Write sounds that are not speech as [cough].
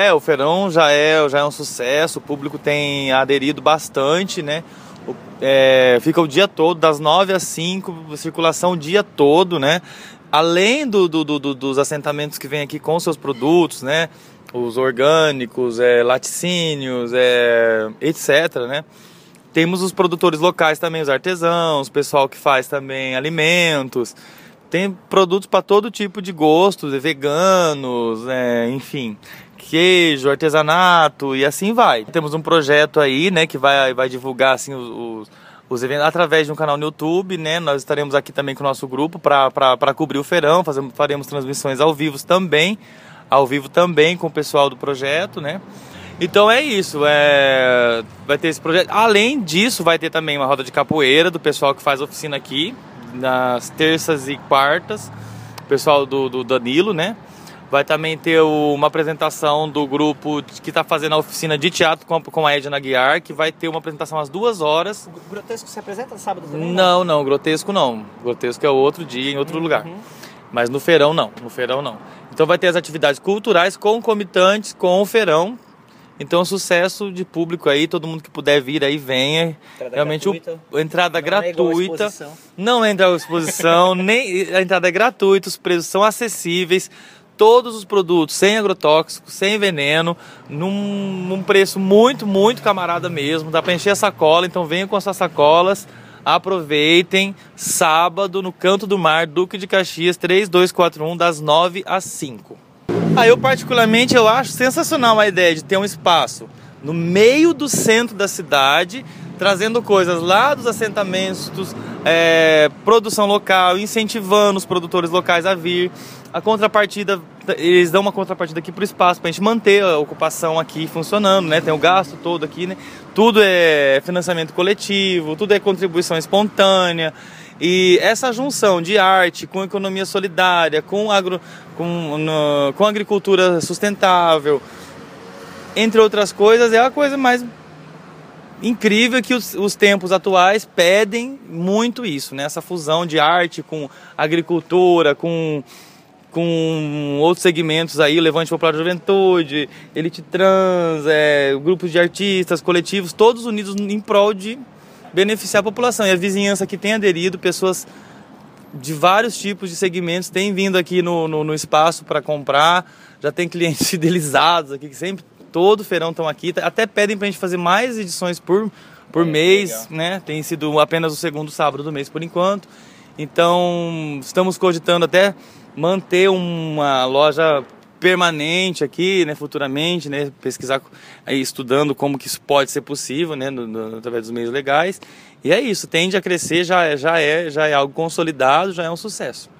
É, o feirão já é, já é um sucesso, o público tem aderido bastante, né? É, fica o dia todo, das 9 às 5, circulação o dia todo, né? Além do, do, do, dos assentamentos que vêm aqui com seus produtos, né? Os orgânicos, é, laticínios, é, etc, né? Temos os produtores locais também, os artesãos, o pessoal que faz também alimentos. Tem produtos para todo tipo de gostos, veganos, é, enfim, queijo, artesanato e assim vai. Temos um projeto aí, né, que vai, vai divulgar assim os, os, os eventos através de um canal no YouTube, né? Nós estaremos aqui também com o nosso grupo para cobrir o feirão, fazemos, faremos transmissões ao vivo também, ao vivo também com o pessoal do projeto, né? Então é isso, é... vai ter esse projeto. Além disso, vai ter também uma roda de capoeira do pessoal que faz oficina aqui, nas terças e quartas, o pessoal do, do Danilo, né? Vai também ter uma apresentação do grupo que está fazendo a oficina de teatro com a, com a Edna Guiar, que vai ter uma apresentação às duas horas. O grotesco se apresenta sábado também? Não, não, grotesco não. Grotesco é outro dia, em outro uhum. lugar. Mas no feirão não, no feirão não. Então vai ter as atividades culturais concomitantes com o feirão, então, sucesso de público aí, todo mundo que puder vir aí, venha. Entrada Realmente, gratuita. O, entrada não gratuita. É não entra a exposição, [laughs] nem a entrada é gratuita, os preços são acessíveis. Todos os produtos sem agrotóxico, sem veneno, num, num preço muito, muito camarada mesmo. Dá para encher a sacola, então venham com as suas sacolas. Aproveitem, sábado, no Canto do Mar, Duque de Caxias, 3241, das 9 às 5. Ah, eu particularmente eu acho sensacional a ideia de ter um espaço no meio do centro da cidade, trazendo coisas lá dos assentamentos, é, produção local, incentivando os produtores locais a vir. A contrapartida, eles dão uma contrapartida aqui para o espaço, para a gente manter a ocupação aqui funcionando, né? Tem o gasto todo aqui, né? Tudo é financiamento coletivo, tudo é contribuição espontânea. E essa junção de arte com economia solidária, com, agro, com, no, com agricultura sustentável, entre outras coisas, é a coisa mais incrível que os, os, tempos atuais pedem muito isso, né? Essa fusão de arte com agricultura, com, com outros segmentos aí, Levante Popular Juventude, Elite Trans, é, grupos de artistas, coletivos, todos unidos em prol de beneficiar a população. E a vizinhança que tem aderido, pessoas de vários tipos de segmentos têm vindo aqui no, no, no espaço para comprar. Já tem clientes [laughs] fidelizados aqui que sempre, todo feirão estão aqui. Até pedem para a gente fazer mais edições por, por é, mês, legal. né? Tem sido apenas o segundo sábado do mês por enquanto. Então, estamos cogitando até manter uma loja permanente aqui, né, futuramente, né, pesquisar, aí, estudando como que isso pode ser possível, né, no, no, através dos meios legais. E é isso, tende a crescer, já, já, é, já é algo consolidado, já é um sucesso.